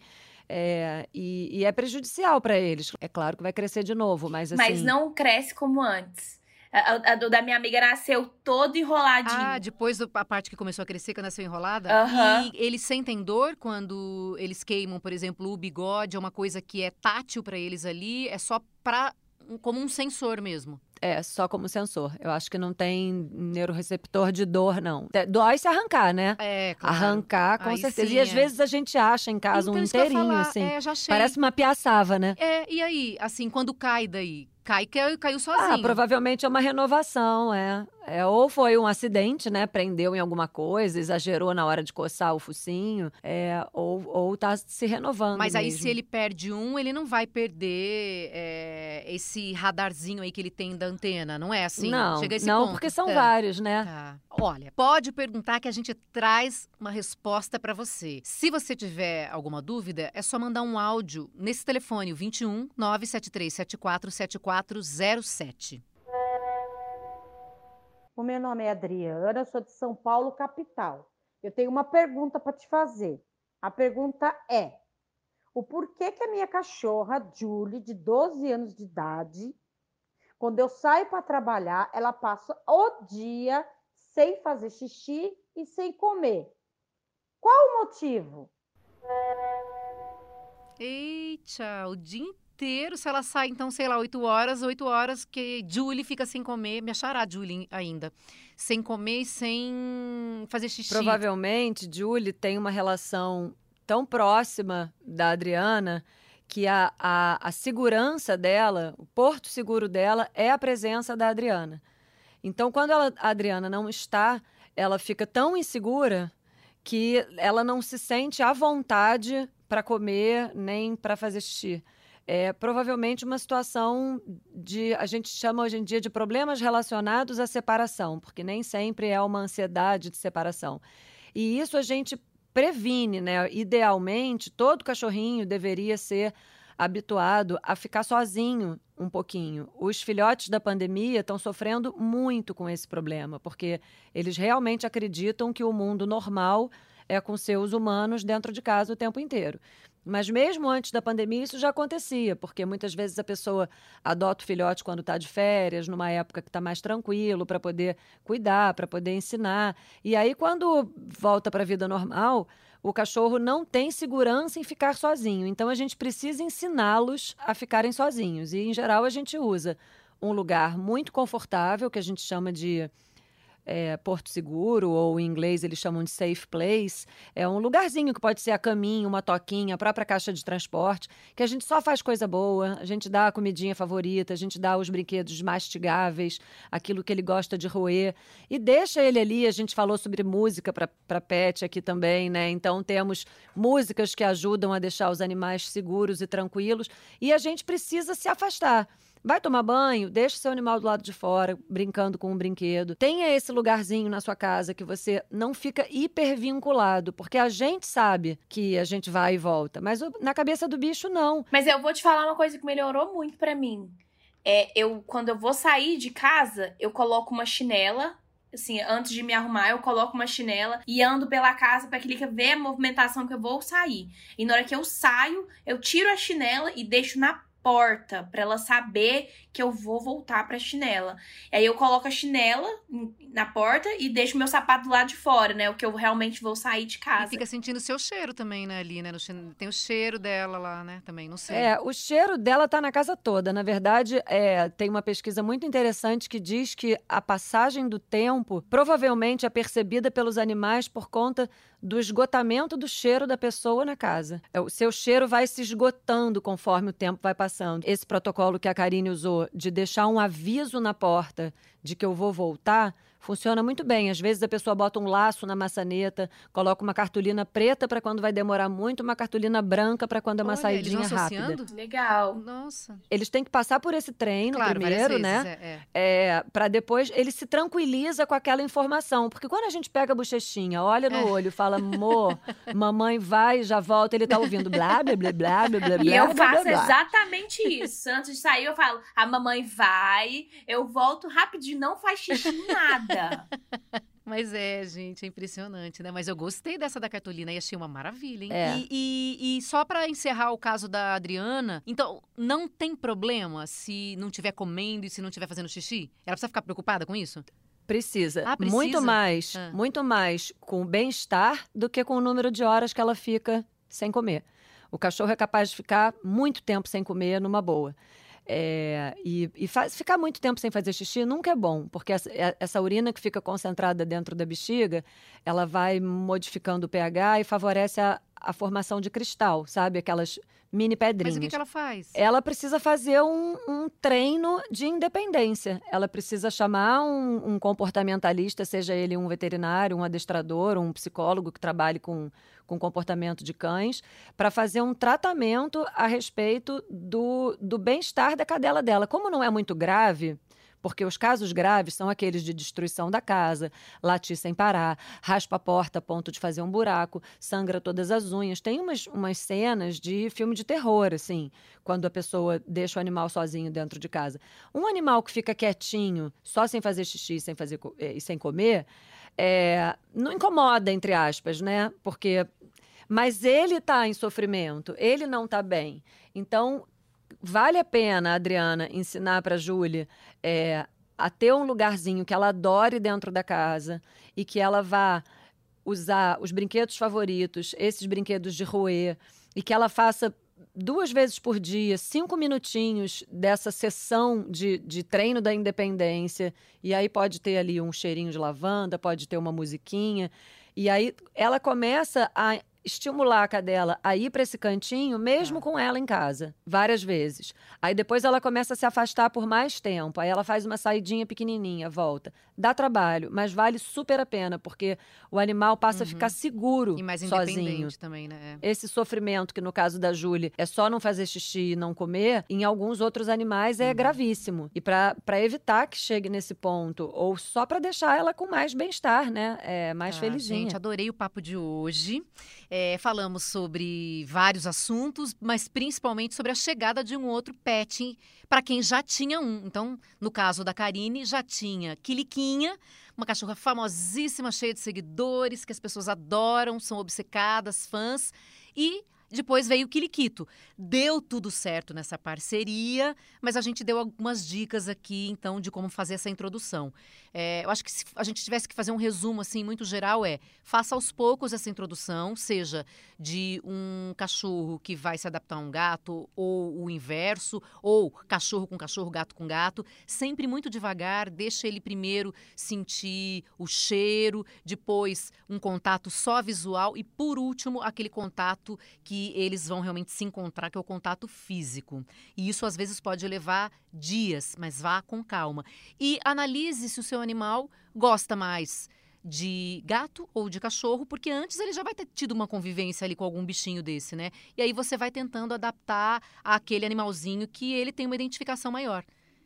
C: é, e, e é prejudicial para eles. É claro que vai crescer de novo, mas assim.
D: Mas não cresce como antes. A, a- da minha amiga nasceu todo enroladinho.
A: Ah, depois do- a parte que começou a crescer, que nasceu enrolada?
D: Aham.
A: E eles sentem dor quando eles queimam, por exemplo, o bigode, é uma coisa que é tátil pra eles ali, é só pra, como um sensor mesmo.
C: É, só como sensor. Eu acho que não tem neuroreceptor de dor, não. É, Dói se arrancar, né?
A: É, claro.
C: Arrancar, com
A: Aí
C: certeza.
A: sim,
C: e às
A: é.
C: vezes a gente acha em casa
A: Então,
C: um inteirinho,
A: falar,
C: assim.
A: É, já achei.
C: Parece uma piaçava, né?
A: É, e aí, assim, quando cai daí? Cai, caiu, caiu sozinho.
C: Ah, provavelmente é uma renovação, é. É. Ou foi um acidente, né? Prendeu em alguma coisa, exagerou na hora de coçar o focinho, é, ou, ou tá se renovando.
A: Mas aí,
C: mesmo.
A: se ele perde um, ele não vai perder é, esse radarzinho aí que ele tem da antena, não é assim?
C: Não,
A: Chega esse
C: não,
A: ponto.
C: porque são
A: É.
C: vários, né?
A: Tá. Olha, pode perguntar que a gente traz uma resposta pra você. Se você tiver alguma dúvida, é só mandar um áudio nesse telefone, o 21 973 74 7407.
F: O meu nome é Adriana, sou de São Paulo, capital. Eu tenho uma pergunta para te fazer. A pergunta é: o porquê que a minha cachorra, Julie, de 12 anos de idade, quando eu saio para trabalhar, ela passa o dia sem fazer xixi e sem comer. Qual o motivo?
A: Eita, o dia inteiro, se ela sai, então, sei lá, 8 horas, 8 horas que Julie fica sem comer, me achará Julie ainda, sem comer e sem fazer xixi.
C: Provavelmente, Julie tem uma relação tão próxima da Adriana que a, a, a segurança dela, o porto seguro dela, é a presença da Adriana. Então, quando ela, a Adriana não está, ela fica tão insegura que ela não se sente à vontade para comer nem para fazer xixi. É provavelmente uma situação de, a gente chama hoje em dia de problemas relacionados à separação, porque nem sempre é uma ansiedade de separação. E isso a gente previne, né? Idealmente, todo cachorrinho deveria ser habituado a ficar sozinho um pouquinho. Os filhotes da pandemia estão sofrendo muito com esse problema, porque eles realmente acreditam que o mundo normal é com seus humanos dentro de casa o tempo inteiro. Mas mesmo antes da pandemia, isso já acontecia, porque muitas vezes a pessoa adota o filhote quando está de férias, numa época que está mais tranquilo, para poder cuidar, para poder ensinar. E aí, quando volta para a vida normal, o cachorro não tem segurança em ficar sozinho. Então, a gente precisa ensiná-los a ficarem sozinhos. E, em geral, a gente usa um lugar muito confortável, que a gente chama de é, Porto Seguro, ou em inglês eles chamam de safe place, é um lugarzinho que pode ser a caminho, uma toquinha, a própria caixa de transporte, que a gente só faz coisa boa, a gente dá a comidinha favorita, a gente dá os brinquedos mastigáveis, aquilo que ele gosta de roer, e deixa ele ali. A gente falou sobre música para pet aqui também, né? Então temos músicas que ajudam a deixar os animais seguros e tranquilos, e a gente precisa se afastar. Vai tomar banho, deixa seu animal do lado de fora, brincando com um brinquedo. Tenha esse lugarzinho na sua casa que você não fica hipervinculado, porque a gente sabe que a gente vai e volta, mas na cabeça do bicho não.
D: Mas eu vou te falar uma coisa que melhorou muito para mim. É, eu quando eu vou sair de casa, eu coloco uma chinela assim, antes de me arrumar, eu coloco uma chinela e ando pela casa para que ver a movimentação que eu vou sair. E na hora que eu saio, eu tiro a chinela e deixo na porta para ela saber que eu vou voltar para chinela. E aí eu coloco a chinela na porta e deixo meu sapato do lado de fora, né? O que eu realmente vou sair de casa.
A: E fica sentindo o seu cheiro também, né, ali, né? Tem o cheiro dela lá, né? Também, não sei.
C: É, o cheiro dela tá na casa toda. Na verdade, é, tem uma pesquisa muito interessante que diz que a passagem do tempo provavelmente é percebida pelos animais por conta do esgotamento do cheiro da pessoa na casa. É, o seu cheiro vai se esgotando conforme o tempo vai passando. Esse protocolo que a Karine usou de deixar um aviso na porta de que eu vou voltar, funciona muito bem. Às vezes a pessoa bota um laço na maçaneta, coloca uma cartolina preta para quando vai demorar muito, uma cartolina branca para quando é uma Olha, saidinha
A: eles
C: rápida.
D: Legal.
A: Nossa.
C: Eles têm que passar por esse treino
A: claro,
C: primeiro,
A: vezes,
C: né?
A: É,
C: é. é para depois ele se tranquiliza com aquela informação, porque quando a gente pega a bochechinha, olha no é. olho, fala, amor, mamãe vai, já volta, ele tá ouvindo blá blá blá blá blá blá.
D: E eu
C: blá,
D: faço
C: blá, blá.
D: exatamente isso. Antes de sair eu falo, a mamãe vai, eu volto rapidinho, não faz xixi nada.
A: Mas é, gente, é impressionante, né? Mas eu gostei dessa da cartolina e achei uma maravilha, hein?
C: É.
A: E, e, e, só para encerrar o caso da Adriana, então não tem problema se não estiver comendo e se não estiver fazendo xixi? Ela precisa ficar preocupada com isso?
C: Precisa.
A: Ah, precisa?
C: Muito mais,
A: Ah.
C: muito mais com o bem-estar do que com o número de horas que ela fica sem comer. O cachorro é capaz de ficar muito tempo sem comer numa boa. É, e e faz- ficar muito tempo sem fazer xixi nunca é bom, porque essa, é- essa urina que fica concentrada dentro da bexiga, ela vai modificando o pH e favorece a, a formação de cristal, sabe? Aquelas mini pedrinhas.
A: Mas o que, que ela faz?
C: Ela precisa fazer um, um treino de independência. Ela precisa chamar um, um comportamentalista, seja ele um veterinário, um adestrador, um psicólogo que trabalhe com, com comportamento de cães, para fazer um tratamento a respeito do, do bem-estar da cadela dela. Como não é muito grave. Porque os casos graves são aqueles de destruição da casa, latir sem parar, raspa a porta a ponto de fazer um buraco, sangra todas as unhas. Tem umas, umas cenas de filme de terror, assim, quando a pessoa deixa o animal sozinho dentro de casa. Um animal que fica quietinho, só sem fazer xixi sem fazer, eh, e sem comer, é, não incomoda, entre aspas, né? Porque Mas ele está em sofrimento, ele não está bem. Então, vale a pena, Adriana, ensinar para a Júlia é, a ter um lugarzinho que ela adore dentro da casa e que ela vá usar os brinquedos favoritos, esses brinquedos de roer, e que ela faça duas vezes por dia, cinco minutinhos dessa sessão de, de treino da independência. E aí pode ter ali um cheirinho de lavanda, pode ter uma musiquinha. E aí ela começa a estimular a cadela a ir para esse cantinho, mesmo com ela em casa, várias vezes. Aí depois ela começa a se afastar por mais tempo. Aí ela faz uma saidinha pequenininha, volta. Dá trabalho, mas vale super a pena, porque o animal passa a ficar seguro
A: E mais
C: sozinho.
A: independente também, né? É.
C: Esse sofrimento, que no caso da Julie é só não fazer xixi e não comer, em alguns outros animais é gravíssimo. E para evitar que chegue nesse ponto, ou só para deixar ela com mais bem-estar, né? É, mais
A: Tá,
C: felizinha.
A: Gente, adorei o papo de hoje. É, falamos sobre vários assuntos, mas principalmente sobre a chegada de um outro pet para quem já tinha um. Então, no caso da Karine, já tinha Quiliquinha, uma cachorra famosíssima, cheia de seguidores, que as pessoas adoram, são obcecadas, fãs. E depois veio o Quiliquito. Deu tudo certo nessa parceria, mas a gente deu algumas dicas aqui, então, de como fazer essa introdução. É, eu acho que se a gente tivesse que fazer um resumo, assim, muito geral, é faça aos poucos essa introdução, seja de um cachorro que vai se adaptar a um gato, ou o inverso, ou cachorro com cachorro, gato com gato, sempre muito devagar, deixa ele primeiro sentir o cheiro, depois um contato só visual e, por último, aquele contato que eles vão realmente se encontrar, que é o contato físico. E isso às vezes pode levar dias, mas vá com calma. E analise se o seu animal gosta mais de gato ou de cachorro, porque antes ele já vai ter tido uma convivência ali com algum bichinho desse, né? E aí você vai tentando adaptar àquele animalzinho que ele tem uma identificação maior.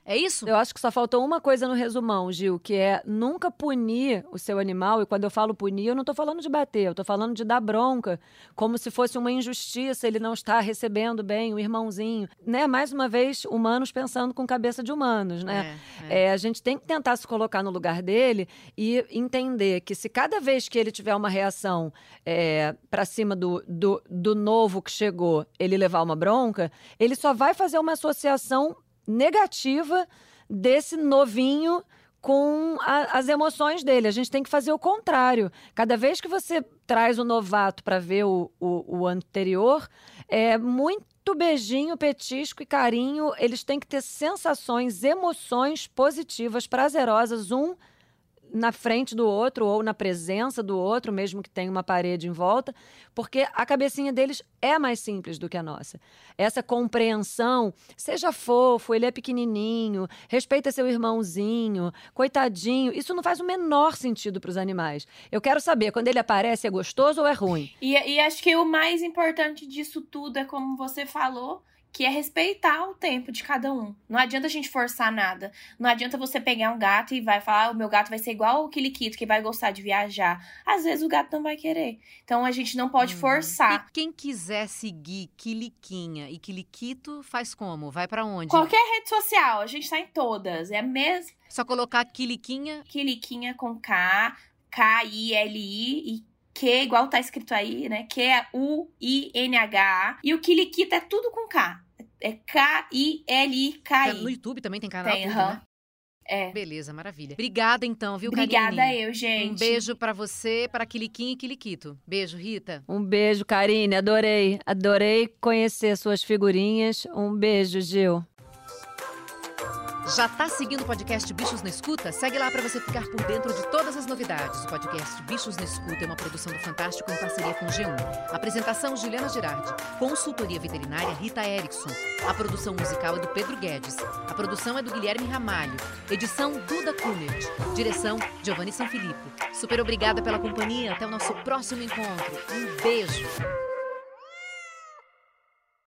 A: É isso?
C: Eu acho que só faltou uma coisa no resumão, Gil, que é nunca punir o seu animal. E quando eu falo punir, eu não estou falando de bater, eu estou falando de dar bronca, como se fosse uma injustiça ele não estar recebendo bem o irmãozinho. Né? Mais uma vez, humanos pensando com cabeça de humanos, né?
A: É, é.
C: É, a gente tem que tentar se colocar no lugar dele e entender que se cada vez que ele tiver uma reação é, para cima do, do, do novo que chegou, ele levar uma bronca, ele só vai fazer uma associação negativa desse novinho com a- as emoções dele. A gente tem que fazer o contrário. Cada vez que você traz o novato para ver o, o, o anterior, é muito beijinho, petisco e carinho. Eles têm que ter sensações, emoções positivas, prazerosas, um na frente do outro ou na presença do outro, mesmo que tenha uma parede em volta, porque a cabecinha deles é mais simples do que a nossa. Essa compreensão, seja fofo, ele é pequenininho, respeita seu irmãozinho, coitadinho, isso não faz o menor sentido para os animais. Eu quero saber, quando ele aparece, é gostoso ou é ruim?
D: E, e acho que o mais importante disso tudo é como você falou, que é respeitar o tempo de cada um. Não adianta a gente forçar nada. Não adianta você pegar um gato e vai falar, ah, o meu gato vai ser igual o Kiliquito, que vai gostar de viajar. Às vezes o gato não vai querer. Então a gente não pode
A: Uhum.
D: forçar.
A: E quem quiser seguir Quiliquinha e Quiliquito, faz como? Vai pra onde?
D: Qualquer rede social, a gente tá em todas. É mesmo
A: Só colocar Quiliquinha.
D: Kiliquinha com K, K-I-L-I e Q, igual tá escrito aí, né? Q-U-I-N-H-A. E o Kiliquita é tudo com K. É
A: Tá
D: K-I-L-I-K-I.
A: No YouTube também tem canal,
D: Tem,
A: tudo,
D: aham.
A: né?
D: É.
A: Beleza, maravilha. Obrigada então, viu,
D: Obrigada
A: Karine?
D: eu, gente.
A: Um beijo pra você, para Quiliquinha e Quiliquito. Beijo, Rita.
C: Um beijo, Karine, adorei. Adorei conhecer suas figurinhas. Um beijo, Gil.
A: Já tá seguindo o podcast Bichos na Escuta? Segue lá para você ficar por dentro de todas as novidades. O podcast Bichos na Escuta é uma produção do Fantástico em parceria com o G1. Apresentação Juliana Girardi. Consultoria veterinária Rita Erickson. A produção musical é do Pedro Guedes. A produção é do Guilherme Ramalho. Edição Duda Kunert. Direção Giovanni Sanfilippo. Super obrigada pela companhia. Até o nosso próximo encontro. Um beijo.